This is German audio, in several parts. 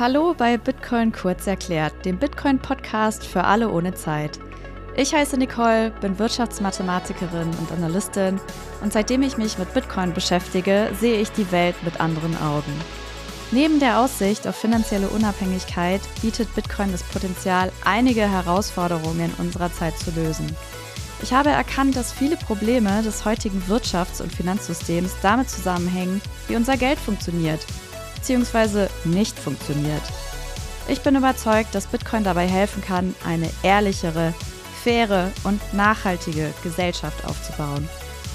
Hallo bei Bitcoin kurz erklärt, dem Bitcoin-Podcast für alle ohne Zeit. Ich heiße Nicole, bin Wirtschaftsmathematikerin und Analystin und seitdem ich mich mit Bitcoin beschäftige, sehe ich die Welt mit anderen Augen. Neben der Aussicht auf finanzielle Unabhängigkeit bietet Bitcoin das Potenzial, einige Herausforderungen unserer Zeit zu lösen. Ich habe erkannt, dass viele Probleme des heutigen Wirtschafts- und Finanzsystems damit zusammenhängen, wie unser Geld funktioniert bzw. nicht funktioniert. Ich bin überzeugt, dass Bitcoin dabei helfen kann, eine ehrlichere, faire und nachhaltige Gesellschaft aufzubauen.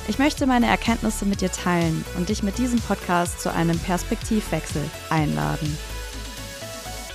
Ich möchte meine Erkenntnisse mit dir teilen und dich mit diesem Podcast zu einem Perspektivwechsel einladen.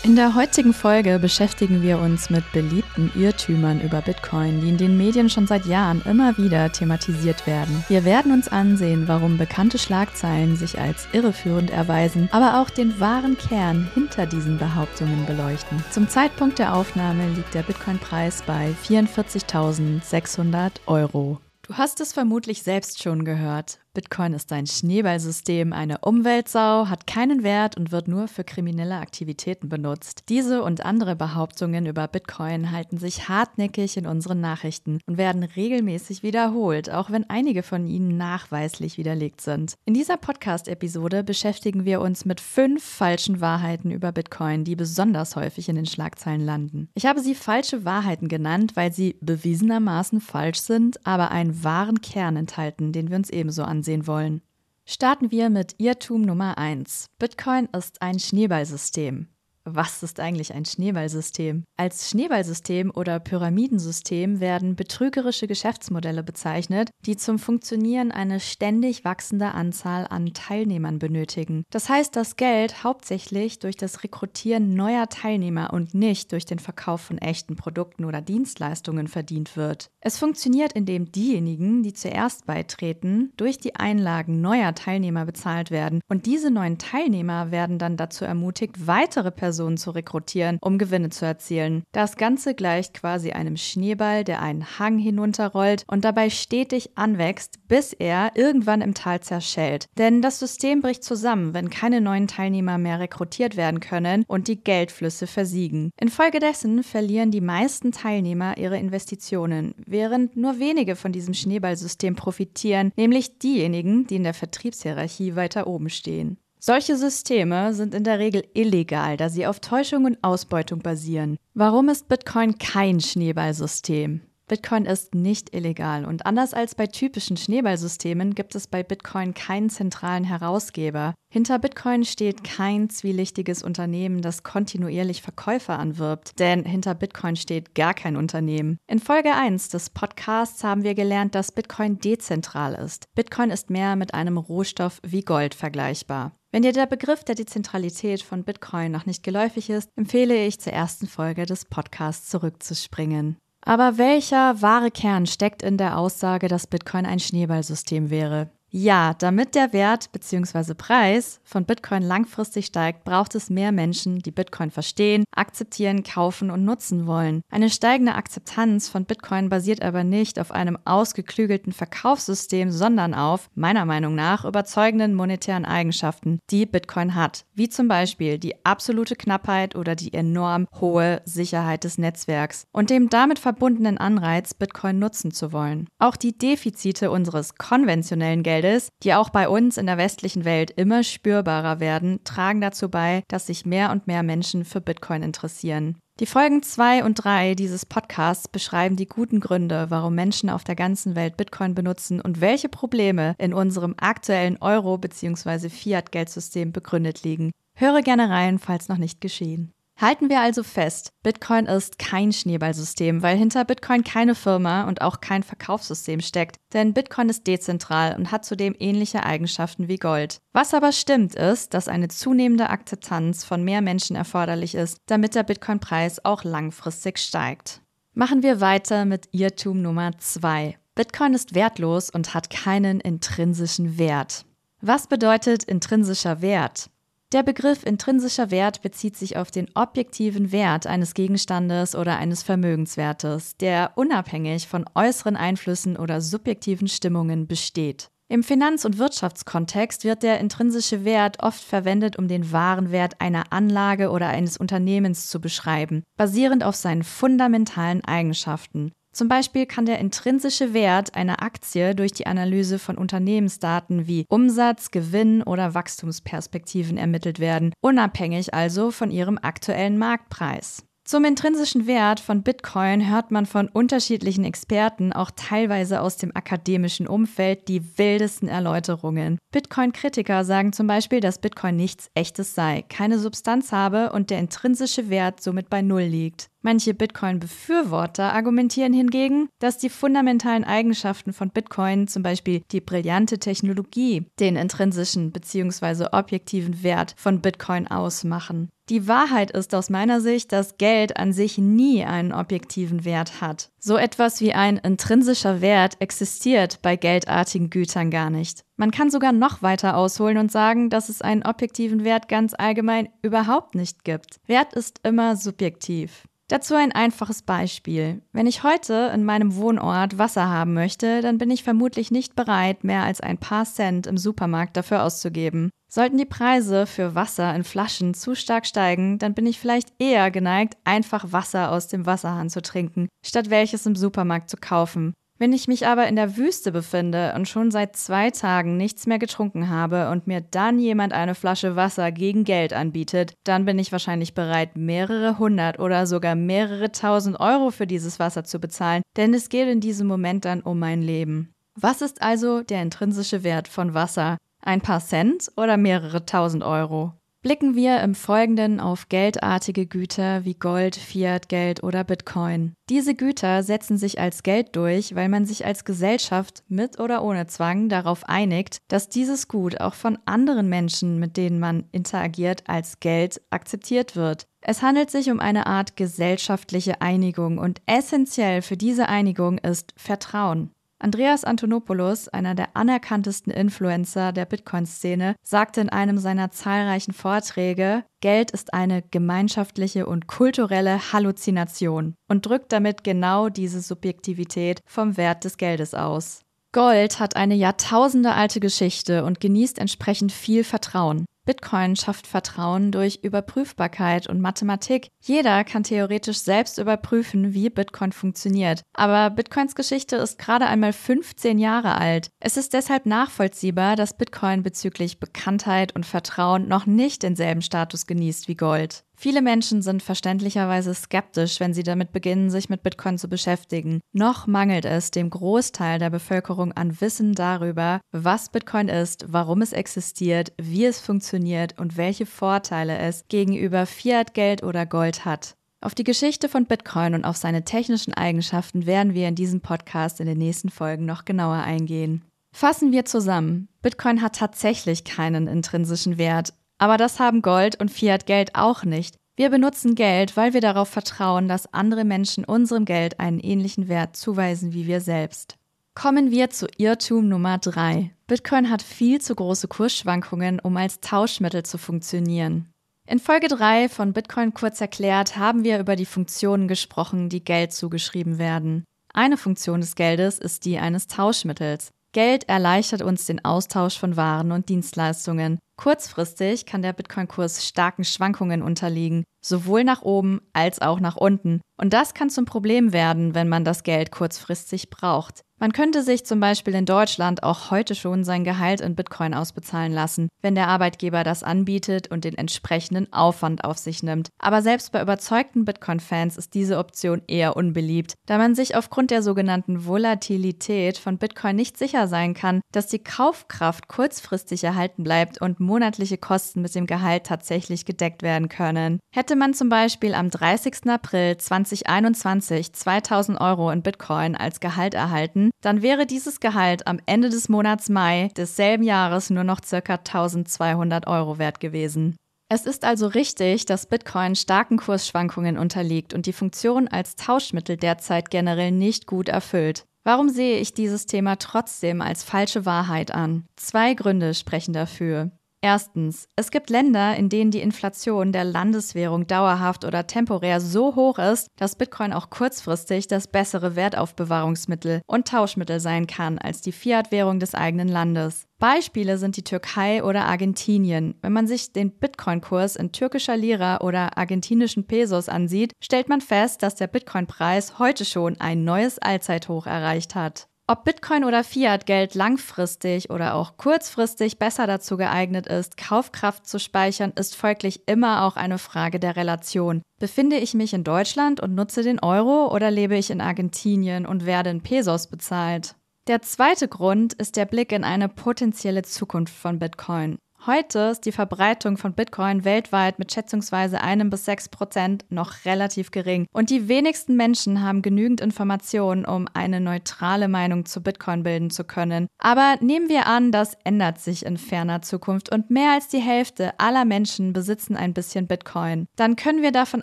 In der heutigen Folge beschäftigen wir uns mit beliebten Irrtümern über Bitcoin, die in den Medien schon seit Jahren immer wieder thematisiert werden. Wir werden uns ansehen, warum bekannte Schlagzeilen sich als irreführend erweisen, aber auch den wahren Kern hinter diesen Behauptungen beleuchten. Zum Zeitpunkt der Aufnahme liegt der Bitcoin-Preis bei 44.600 Euro. Du hast es vermutlich selbst schon gehört. Bitcoin ist ein Schneeballsystem, eine Umweltsau, hat keinen Wert und wird nur für kriminelle Aktivitäten benutzt. Diese und andere Behauptungen über Bitcoin halten sich hartnäckig in unseren Nachrichten und werden regelmäßig wiederholt, auch wenn einige von ihnen nachweislich widerlegt sind. In dieser Podcast-Episode beschäftigen wir uns mit fünf falschen Wahrheiten über Bitcoin, die besonders häufig in den Schlagzeilen landen. Ich habe sie falsche Wahrheiten genannt, weil sie bewiesenermaßen falsch sind, aber einen wahren Kern enthalten, den wir uns ebenso ansehen ansehen wollen. Starten wir mit Irrtum Nummer 1. Bitcoin ist ein Schneeballsystem. Was ist eigentlich ein Schneeballsystem? Als Schneeballsystem oder Pyramidensystem werden betrügerische Geschäftsmodelle bezeichnet, die zum Funktionieren eine ständig wachsende Anzahl an Teilnehmern benötigen. Das heißt, dass Geld hauptsächlich durch das Rekrutieren neuer Teilnehmer und nicht durch den Verkauf von echten Produkten oder Dienstleistungen verdient wird. Es funktioniert, indem diejenigen, die zuerst beitreten, durch die Einlagen neuer Teilnehmer bezahlt werden und diese neuen Teilnehmer werden dann dazu ermutigt, weitere Personen Personen zu rekrutieren, um Gewinne zu erzielen. Das Ganze gleicht quasi einem Schneeball, der einen Hang hinunterrollt und dabei stetig anwächst, bis er irgendwann im Tal zerschellt. Denn das System bricht zusammen, wenn keine neuen Teilnehmer mehr rekrutiert werden können und die Geldflüsse versiegen. Infolgedessen verlieren die meisten Teilnehmer ihre Investitionen, während nur wenige von diesem Schneeballsystem profitieren, nämlich diejenigen, die in der Vertriebshierarchie weiter oben stehen. Solche Systeme sind in der Regel illegal, da sie auf Täuschung und Ausbeutung basieren. Warum ist Bitcoin kein Schneeballsystem? Bitcoin ist nicht illegal und anders als bei typischen Schneeballsystemen gibt es bei Bitcoin keinen zentralen Herausgeber. Hinter Bitcoin steht kein zwielichtiges Unternehmen, das kontinuierlich Verkäufer anwirbt, denn hinter Bitcoin steht gar kein Unternehmen. In Folge 1 des Podcasts haben wir gelernt, dass Bitcoin dezentral ist. Bitcoin ist mehr mit einem Rohstoff wie Gold vergleichbar. Wenn dir der Begriff der Dezentralität von Bitcoin noch nicht geläufig ist, empfehle ich zur ersten Folge des Podcasts zurückzuspringen. Aber welcher wahre Kern steckt in der Aussage, dass Bitcoin ein Schneeballsystem wäre? Ja, damit der Wert bzw. Preis von Bitcoin langfristig steigt, braucht es mehr Menschen, die Bitcoin verstehen, akzeptieren, kaufen und nutzen wollen. Eine steigende Akzeptanz von Bitcoin basiert aber nicht auf einem ausgeklügelten Verkaufssystem, sondern auf, meiner Meinung nach, überzeugenden monetären Eigenschaften, die Bitcoin hat, wie zum Beispiel die absolute Knappheit oder die enorm hohe Sicherheit des Netzwerks und dem damit verbundenen Anreiz, Bitcoin nutzen zu wollen. Auch die Defizite unseres konventionellen Geldes Geldes, die auch bei uns in der westlichen Welt immer spürbarer werden, tragen dazu bei, dass sich mehr und mehr Menschen für Bitcoin interessieren. Die Folgen 2 und 3 dieses Podcasts beschreiben die guten Gründe, warum Menschen auf der ganzen Welt Bitcoin benutzen und welche Probleme in unserem aktuellen Euro- bzw. Fiat-Geldsystem begründet liegen. Höre gerne rein, falls noch nicht geschehen. Halten wir also fest, Bitcoin ist kein Schneeballsystem, weil hinter Bitcoin keine Firma und auch kein Verkaufssystem steckt, denn Bitcoin ist dezentral und hat zudem ähnliche Eigenschaften wie Gold. Was aber stimmt ist, dass eine zunehmende Akzeptanz von mehr Menschen erforderlich ist, damit der Bitcoin-Preis auch langfristig steigt. Machen wir weiter mit Irrtum Nummer 2. Bitcoin ist wertlos und hat keinen intrinsischen Wert. Was bedeutet intrinsischer Wert? Der Begriff intrinsischer Wert bezieht sich auf den objektiven Wert eines Gegenstandes oder eines Vermögenswertes, der unabhängig von äußeren Einflüssen oder subjektiven Stimmungen besteht. Im Finanz- und Wirtschaftskontext wird der intrinsische Wert oft verwendet, um den wahren Wert einer Anlage oder eines Unternehmens zu beschreiben, basierend auf seinen fundamentalen Eigenschaften. Zum Beispiel kann der intrinsische Wert einer Aktie durch die Analyse von Unternehmensdaten wie Umsatz, Gewinn oder Wachstumsperspektiven ermittelt werden, unabhängig also von ihrem aktuellen Marktpreis. Zum intrinsischen Wert von Bitcoin hört man von unterschiedlichen Experten, auch teilweise aus dem akademischen Umfeld, die wildesten Erläuterungen. Bitcoin-Kritiker sagen zum Beispiel, dass Bitcoin nichts Echtes sei, keine Substanz habe und der intrinsische Wert somit bei Null liegt. Manche Bitcoin-Befürworter argumentieren hingegen, dass die fundamentalen Eigenschaften von Bitcoin, zum Beispiel die brillante Technologie, den intrinsischen bzw. objektiven Wert von Bitcoin ausmachen. Die Wahrheit ist aus meiner Sicht, dass Geld an sich nie einen objektiven Wert hat. So etwas wie ein intrinsischer Wert existiert bei geldartigen Gütern gar nicht. Man kann sogar noch weiter ausholen und sagen, dass es einen objektiven Wert ganz allgemein überhaupt nicht gibt. Wert ist immer subjektiv. Dazu ein einfaches Beispiel. Wenn ich heute in meinem Wohnort Wasser haben möchte, dann bin ich vermutlich nicht bereit, mehr als ein paar Cent im Supermarkt dafür auszugeben. Sollten die Preise für Wasser in Flaschen zu stark steigen, dann bin ich vielleicht eher geneigt, einfach Wasser aus dem Wasserhahn zu trinken, statt welches im Supermarkt zu kaufen. Wenn ich mich aber in der Wüste befinde und schon seit zwei Tagen nichts mehr getrunken habe und mir dann jemand eine Flasche Wasser gegen Geld anbietet, dann bin ich wahrscheinlich bereit, mehrere hundert oder sogar mehrere tausend Euro für dieses Wasser zu bezahlen, denn es geht in diesem Moment dann um mein Leben. Was ist also der intrinsische Wert von Wasser? Ein paar Cent oder mehrere tausend Euro? Blicken wir im Folgenden auf geldartige Güter wie Gold, Fiat-Geld oder Bitcoin. Diese Güter setzen sich als Geld durch, weil man sich als Gesellschaft mit oder ohne Zwang darauf einigt, dass dieses Gut auch von anderen Menschen, mit denen man interagiert, als Geld akzeptiert wird. Es handelt sich um eine Art gesellschaftliche Einigung und essentiell für diese Einigung ist Vertrauen. Andreas Antonopoulos, einer der anerkanntesten Influencer der Bitcoin-Szene, sagte in einem seiner zahlreichen Vorträge, Geld ist eine gemeinschaftliche und kulturelle Halluzination und drückt damit genau diese Subjektivität vom Wert des Geldes aus. Gold hat eine jahrtausendealte Geschichte und genießt entsprechend viel Vertrauen. Bitcoin schafft Vertrauen durch Überprüfbarkeit und Mathematik. Jeder kann theoretisch selbst überprüfen, wie Bitcoin funktioniert. Aber Bitcoins Geschichte ist gerade einmal 15 Jahre alt. Es ist deshalb nachvollziehbar, dass Bitcoin bezüglich Bekanntheit und Vertrauen noch nicht denselben Status genießt wie Gold. Viele Menschen sind verständlicherweise skeptisch, wenn sie damit beginnen, sich mit Bitcoin zu beschäftigen. Noch mangelt es dem Großteil der Bevölkerung an Wissen darüber, was Bitcoin ist, warum es existiert, wie es funktioniert und welche Vorteile es gegenüber Fiat-Geld oder Gold hat. Auf die Geschichte von Bitcoin und auf seine technischen Eigenschaften werden wir in diesem Podcast in den nächsten Folgen noch genauer eingehen. Fassen wir zusammen. Bitcoin hat tatsächlich keinen intrinsischen Wert, aber das haben Gold und Fiat-Geld auch nicht. Wir benutzen Geld, weil wir darauf vertrauen, dass andere Menschen unserem Geld einen ähnlichen Wert zuweisen wie wir selbst. Kommen wir zu Irrtum Nummer 3. Bitcoin hat viel zu große Kursschwankungen, um als Tauschmittel zu funktionieren. In Folge 3 von Bitcoin kurz erklärt haben wir über die Funktionen gesprochen, die Geld zugeschrieben werden. Eine Funktion des Geldes ist die eines Tauschmittels. Geld erleichtert uns den Austausch von Waren und Dienstleistungen. Kurzfristig kann der Bitcoin-Kurs starken Schwankungen unterliegen, sowohl nach oben als auch nach unten. Und das kann zum Problem werden, wenn man das Geld kurzfristig braucht. Man könnte sich zum Beispiel in Deutschland auch heute schon sein Gehalt in Bitcoin ausbezahlen lassen, wenn der Arbeitgeber das anbietet und den entsprechenden Aufwand auf sich nimmt. Aber selbst bei überzeugten Bitcoin-Fans ist diese Option eher unbeliebt, da man sich aufgrund der sogenannten Volatilität von Bitcoin nicht sicher sein kann, dass die Kaufkraft kurzfristig erhalten bleibt und monatliche Kosten mit dem Gehalt tatsächlich gedeckt werden können. Hätte man zum Beispiel am 30. April 2021 2000 Euro in Bitcoin als Gehalt erhalten, dann wäre dieses Gehalt am Ende des Monats Mai desselben Jahres nur noch ca. 1200 Euro wert gewesen. Es ist also richtig, dass Bitcoin starken Kursschwankungen unterliegt und die Funktion als Tauschmittel derzeit generell nicht gut erfüllt. Warum sehe ich dieses Thema trotzdem als falsche Wahrheit an? Zwei Gründe sprechen dafür. Erstens, es gibt Länder, in denen die Inflation der Landeswährung dauerhaft oder temporär so hoch ist, dass Bitcoin auch kurzfristig das bessere Wertaufbewahrungsmittel und Tauschmittel sein kann als die Fiat-Währung des eigenen Landes. Beispiele sind die Türkei oder Argentinien. Wenn man sich den Bitcoin-Kurs in türkischer Lira oder argentinischen Pesos ansieht, stellt man fest, dass der Bitcoin-Preis heute schon ein neues Allzeithoch erreicht hat. Ob Bitcoin oder Fiat-Geld langfristig oder auch kurzfristig besser dazu geeignet ist, Kaufkraft zu speichern, ist folglich immer auch eine Frage der Relation. Befinde ich mich in Deutschland und nutze den Euro oder lebe ich in Argentinien und werde in Pesos bezahlt? Der zweite Grund ist der Blick in eine potenzielle Zukunft von Bitcoin. Heute ist die Verbreitung von Bitcoin weltweit mit schätzungsweise einem bis sechs Prozent noch relativ gering. Und die wenigsten Menschen haben genügend Informationen, um eine neutrale Meinung zu Bitcoin bilden zu können. Aber nehmen wir an, das ändert sich in ferner Zukunft und mehr als die Hälfte aller Menschen besitzen ein bisschen Bitcoin. Dann können wir davon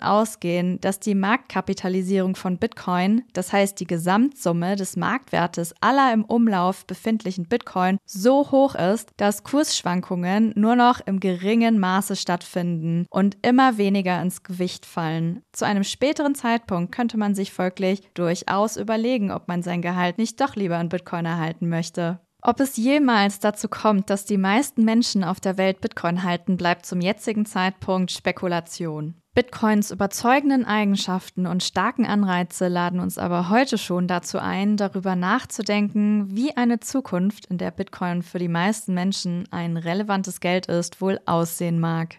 ausgehen, dass die Marktkapitalisierung von Bitcoin, das heißt die Gesamtsumme des Marktwertes aller im Umlauf befindlichen Bitcoin, so hoch ist, dass Kursschwankungen nur noch im geringen Maße stattfinden und immer weniger ins Gewicht fallen. Zu einem späteren Zeitpunkt könnte man sich folglich durchaus überlegen, ob man sein Gehalt nicht doch lieber in Bitcoin erhalten möchte. Ob es jemals dazu kommt, dass die meisten Menschen auf der Welt Bitcoin halten, bleibt zum jetzigen Zeitpunkt Spekulation. Bitcoins überzeugenden Eigenschaften und starken Anreize laden uns aber heute schon dazu ein, darüber nachzudenken, wie eine Zukunft, in der Bitcoin für die meisten Menschen ein relevantes Geld ist, wohl aussehen mag.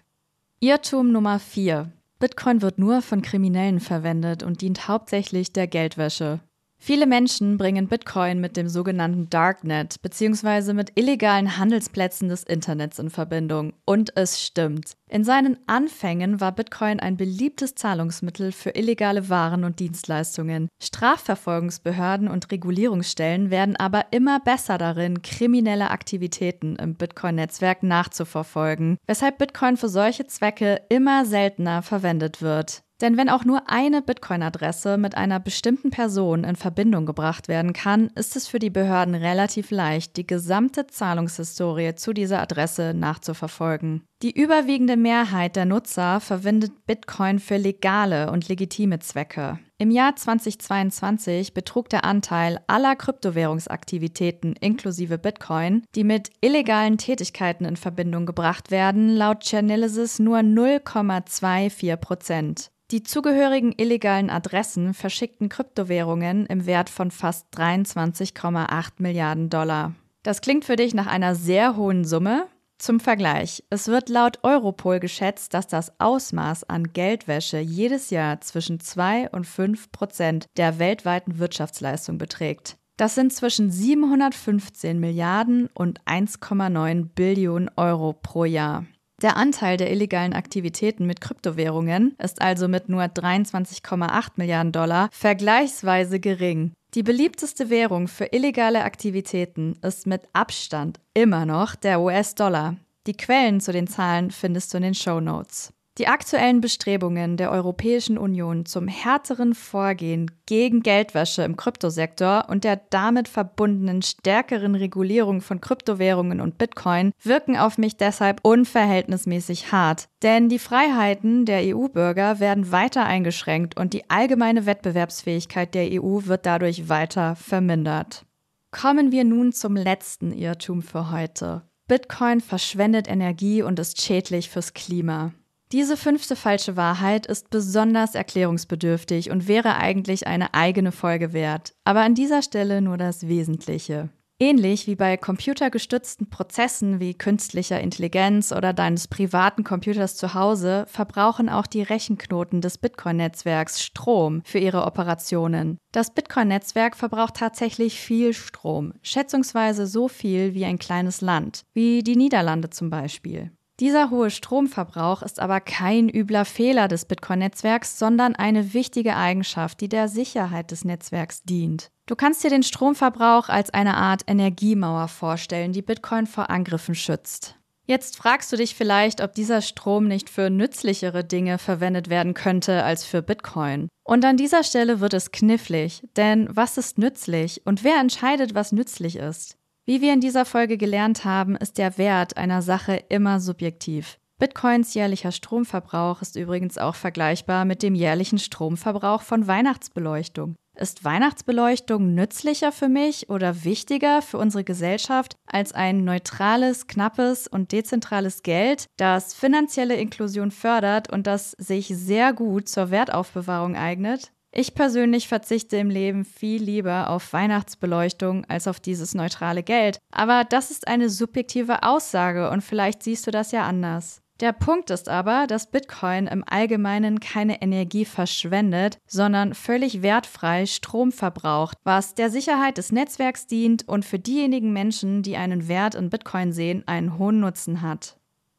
Irrtum Nummer 4. Bitcoin wird nur von Kriminellen verwendet und dient hauptsächlich der Geldwäsche. Viele Menschen bringen Bitcoin mit dem sogenannten Darknet bzw. mit illegalen Handelsplätzen des Internets in Verbindung. Und es stimmt. In seinen Anfängen war Bitcoin ein beliebtes Zahlungsmittel für illegale Waren und Dienstleistungen. Strafverfolgungsbehörden und Regulierungsstellen werden aber immer besser darin, kriminelle Aktivitäten im Bitcoin-Netzwerk nachzuverfolgen, weshalb Bitcoin für solche Zwecke immer seltener verwendet wird. Denn wenn auch nur eine Bitcoin-Adresse mit einer bestimmten Person in Verbindung gebracht werden kann, ist es für die Behörden relativ leicht, die gesamte Zahlungshistorie zu dieser Adresse nachzuverfolgen. Die überwiegende Mehrheit der Nutzer verwendet Bitcoin für legale und legitime Zwecke. Im Jahr 2022 betrug der Anteil aller Kryptowährungsaktivitäten inklusive Bitcoin, die mit illegalen Tätigkeiten in Verbindung gebracht werden, laut Chainalysis nur 0,24 Prozent. Die zugehörigen illegalen Adressen verschickten Kryptowährungen im Wert von fast 23,8 Milliarden Dollar. Das klingt für dich nach einer sehr hohen Summe? Zum Vergleich, es wird laut Europol geschätzt, dass das Ausmaß an Geldwäsche jedes Jahr zwischen 2 und 5 Prozent der weltweiten Wirtschaftsleistung beträgt. Das sind zwischen 715 Milliarden und 1,9 Billionen Euro pro Jahr. Der Anteil der illegalen Aktivitäten mit Kryptowährungen ist also mit nur 23,8 Milliarden Dollar vergleichsweise gering. Die beliebteste Währung für illegale Aktivitäten ist mit Abstand immer noch der US-Dollar. Die Quellen zu den Zahlen findest du in den Show Notes. Die aktuellen Bestrebungen der Europäischen Union zum härteren Vorgehen gegen Geldwäsche im Kryptosektor und der damit verbundenen stärkeren Regulierung von Kryptowährungen und Bitcoin wirken auf mich deshalb unverhältnismäßig hart. Denn die Freiheiten der EU-Bürger werden weiter eingeschränkt und die allgemeine Wettbewerbsfähigkeit der EU wird dadurch weiter vermindert. Kommen wir nun zum letzten Irrtum für heute. Bitcoin verschwendet Energie und ist schädlich fürs Klima. Diese fünfte falsche Wahrheit ist besonders erklärungsbedürftig und wäre eigentlich eine eigene Folge wert, aber an dieser Stelle nur das Wesentliche. Ähnlich wie bei computergestützten Prozessen wie künstlicher Intelligenz oder deines privaten Computers zu Hause verbrauchen auch die Rechenknoten des Bitcoin-Netzwerks Strom für ihre Operationen. Das Bitcoin-Netzwerk verbraucht tatsächlich viel Strom, schätzungsweise so viel wie ein kleines Land, wie die Niederlande zum Beispiel. Dieser hohe Stromverbrauch ist aber kein übler Fehler des Bitcoin-Netzwerks, sondern eine wichtige Eigenschaft, die der Sicherheit des Netzwerks dient. Du kannst dir den Stromverbrauch als eine Art Energiemauer vorstellen, die Bitcoin vor Angriffen schützt. Jetzt fragst du dich vielleicht, ob dieser Strom nicht für nützlichere Dinge verwendet werden könnte als für Bitcoin. Und an dieser Stelle wird es knifflig, denn was ist nützlich und wer entscheidet, was nützlich ist? Wie wir in dieser Folge gelernt haben, ist der Wert einer Sache immer subjektiv. Bitcoins jährlicher Stromverbrauch ist übrigens auch vergleichbar mit dem jährlichen Stromverbrauch von Weihnachtsbeleuchtung. Ist Weihnachtsbeleuchtung nützlicher für mich oder wichtiger für unsere Gesellschaft als ein neutrales, knappes und dezentrales Geld, das finanzielle Inklusion fördert und das sich sehr gut zur Wertaufbewahrung eignet? Ich persönlich verzichte im Leben viel lieber auf Weihnachtsbeleuchtung als auf dieses neutrale Geld. Aber das ist eine subjektive Aussage und vielleicht siehst du das ja anders. Der Punkt ist aber, dass Bitcoin im Allgemeinen keine Energie verschwendet, sondern völlig wertfrei Strom verbraucht, was der Sicherheit des Netzwerks dient und für diejenigen Menschen, die einen Wert in Bitcoin sehen, einen hohen Nutzen hat.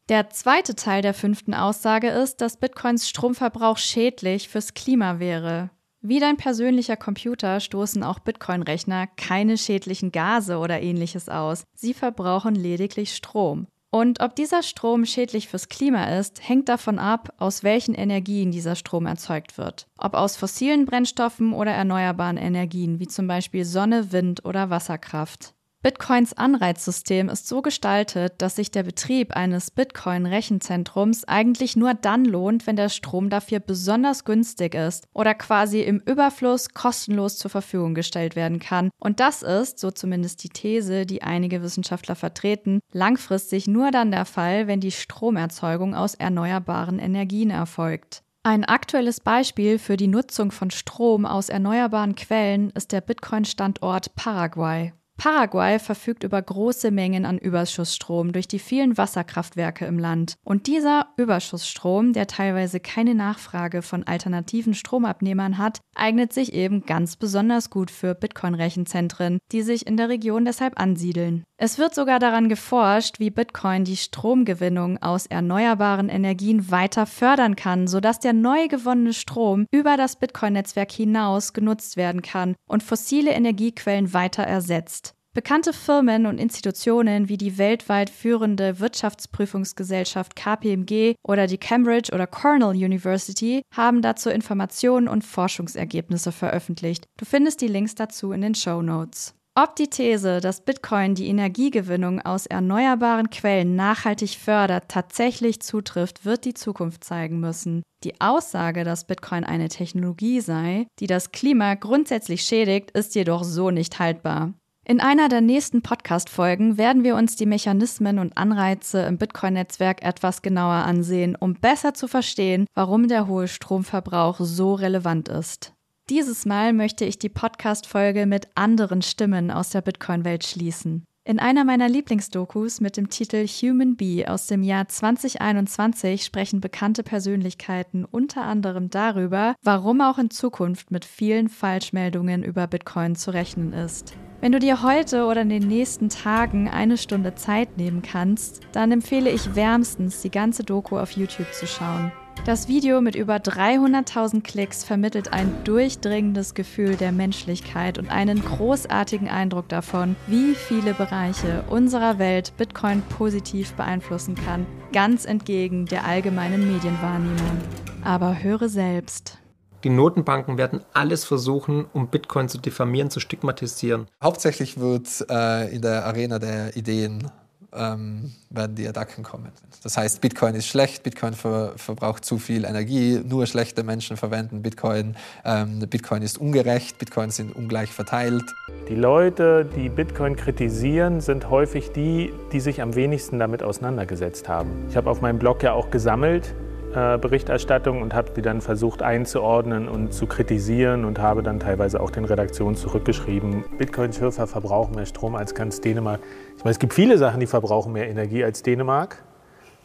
Der zweite Teil der fünften Aussage ist, dass Bitcoins Stromverbrauch schädlich fürs Klima wäre. Wie dein persönlicher Computer stoßen auch Bitcoin-Rechner keine schädlichen Gase oder ähnliches aus. Sie verbrauchen lediglich Strom. Und ob dieser Strom schädlich fürs Klima ist, hängt davon ab, aus welchen Energien dieser Strom erzeugt wird. Ob aus fossilen Brennstoffen oder erneuerbaren Energien, wie zum Beispiel Sonne, Wind oder Wasserkraft. Bitcoins Anreizsystem ist so gestaltet, dass sich der Betrieb eines Bitcoin-Rechenzentrums eigentlich nur dann lohnt, wenn der Strom dafür besonders günstig ist oder quasi im Überfluss kostenlos zur Verfügung gestellt werden kann. Und das ist, so zumindest die These, die einige Wissenschaftler vertreten, langfristig nur dann der Fall, wenn die Stromerzeugung aus erneuerbaren Energien erfolgt. Ein aktuelles Beispiel für die Nutzung von Strom aus erneuerbaren Quellen ist der Bitcoin-Standort Paraguay. Paraguay verfügt über große Mengen an Überschussstrom durch die vielen Wasserkraftwerke im Land. Und dieser Überschussstrom, der teilweise keine Nachfrage von alternativen Stromabnehmern hat, eignet sich eben ganz besonders gut für Bitcoin-Rechenzentren, die sich in der Region deshalb ansiedeln. Es wird sogar daran geforscht, wie Bitcoin die Stromgewinnung aus erneuerbaren Energien weiter fördern kann, sodass der neu gewonnene Strom über das Bitcoin-Netzwerk hinaus genutzt werden kann und fossile Energiequellen weiter ersetzt. Bekannte Firmen und Institutionen wie die weltweit führende Wirtschaftsprüfungsgesellschaft KPMG oder die Cambridge oder Cornell University haben dazu Informationen und Forschungsergebnisse veröffentlicht. Du findest die Links dazu in den Show Notes. Ob die These, dass Bitcoin die Energiegewinnung aus erneuerbaren Quellen nachhaltig fördert, tatsächlich zutrifft, wird die Zukunft zeigen müssen. Die Aussage, dass Bitcoin eine Technologie sei, die das Klima grundsätzlich schädigt, ist jedoch so nicht haltbar. In einer der nächsten Podcast-Folgen werden wir uns die Mechanismen und Anreize im Bitcoin-Netzwerk etwas genauer ansehen, um besser zu verstehen, warum der hohe Stromverbrauch so relevant ist. Dieses Mal möchte ich die Podcast-Folge mit anderen Stimmen aus der Bitcoin-Welt schließen. In einer meiner Lieblingsdokus mit dem Titel Human Bee aus dem Jahr 2021 sprechen bekannte Persönlichkeiten unter anderem darüber, warum auch in Zukunft mit vielen Falschmeldungen über Bitcoin zu rechnen ist. Wenn du dir heute oder in den nächsten Tagen eine Stunde Zeit nehmen kannst, dann empfehle ich wärmstens, die ganze Doku auf YouTube zu schauen. Das Video mit über 300.000 Klicks vermittelt ein durchdringendes Gefühl der Menschlichkeit und einen großartigen Eindruck davon, wie viele Bereiche unserer Welt Bitcoin positiv beeinflussen kann, ganz entgegen der allgemeinen Medienwahrnehmung. Aber höre selbst. Die Notenbanken werden alles versuchen, um Bitcoin zu diffamieren, zu stigmatisieren. Hauptsächlich wird äh, in der Arena der Ideen ähm, werden die Attacken kommen. Das heißt, Bitcoin ist schlecht, Bitcoin ver verbraucht zu viel Energie, nur schlechte Menschen verwenden Bitcoin, ähm, Bitcoin ist ungerecht, Bitcoin sind ungleich verteilt. Die Leute, die Bitcoin kritisieren, sind häufig die, die sich am wenigsten damit auseinandergesetzt haben. Ich habe auf meinem Blog ja auch gesammelt, Berichterstattung und habe die dann versucht einzuordnen und zu kritisieren und habe dann teilweise auch den Redaktionen zurückgeschrieben, Bitcoin-Schürfer verbrauchen mehr Strom als ganz Dänemark. Ich meine, es gibt viele Sachen, die verbrauchen mehr Energie als Dänemark.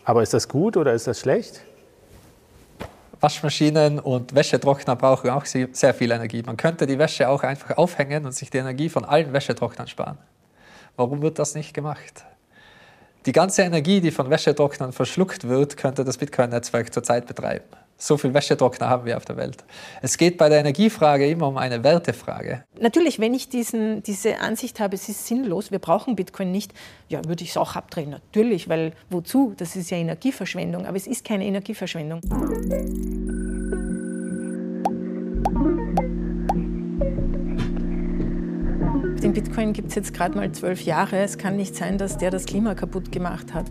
Aber ist das gut oder ist das schlecht? Waschmaschinen und Wäschetrockner brauchen auch sehr viel Energie. Man könnte die Wäsche auch einfach aufhängen und sich die Energie von allen Wäschetrocknern sparen. Warum wird das nicht gemacht? Die ganze Energie, die von Wäschetrocknern verschluckt wird, könnte das Bitcoin-Netzwerk zurzeit betreiben. So viel Wäschetrockner haben wir auf der Welt. Es geht bei der Energiefrage immer um eine Wertefrage. Natürlich, wenn ich diesen, diese Ansicht habe, es ist sinnlos, wir brauchen Bitcoin nicht, ja, würde ich es auch abdrehen. Natürlich, weil wozu? Das ist ja Energieverschwendung, aber es ist keine Energieverschwendung. Bitcoin gibt es jetzt gerade mal zwölf Jahre. Es kann nicht sein, dass der das Klima kaputt gemacht hat.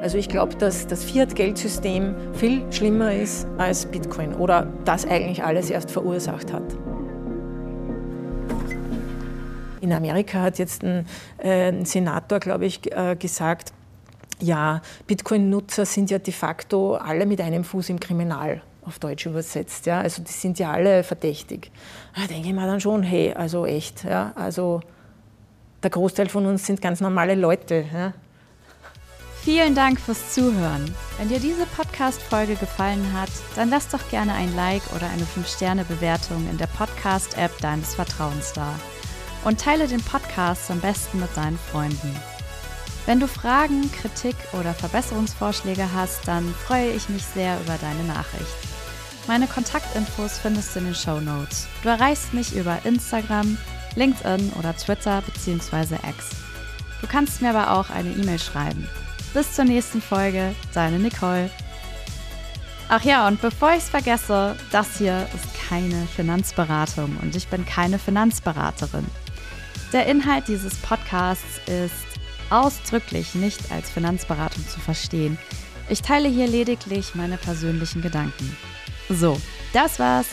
Also ich glaube, dass das Fiat-Geldsystem viel schlimmer ist als Bitcoin oder das eigentlich alles erst verursacht hat. In Amerika hat jetzt ein, äh, ein Senator, glaube ich, äh, gesagt, ja, Bitcoin-Nutzer sind ja de facto alle mit einem Fuß im Kriminal auf Deutsch übersetzt. Ja? Also die sind ja alle verdächtig. Da denke ich mir dann schon, hey, also echt. Ja? Also der Großteil von uns sind ganz normale Leute. Ja? Vielen Dank fürs Zuhören. Wenn dir diese Podcast-Folge gefallen hat, dann lass doch gerne ein Like oder eine 5-Sterne-Bewertung in der Podcast-App deines Vertrauens da. Und teile den Podcast am besten mit deinen Freunden. Wenn du Fragen, Kritik oder Verbesserungsvorschläge hast, dann freue ich mich sehr über deine Nachricht. Meine Kontaktinfos findest du in den Show Notes. Du erreichst mich über Instagram, LinkedIn oder Twitter bzw. X. Du kannst mir aber auch eine E-Mail schreiben. Bis zur nächsten Folge, deine Nicole. Ach ja, und bevor ich es vergesse, das hier ist keine Finanzberatung und ich bin keine Finanzberaterin. Der Inhalt dieses Podcasts ist ausdrücklich nicht als Finanzberatung zu verstehen. Ich teile hier lediglich meine persönlichen Gedanken. So, das war's.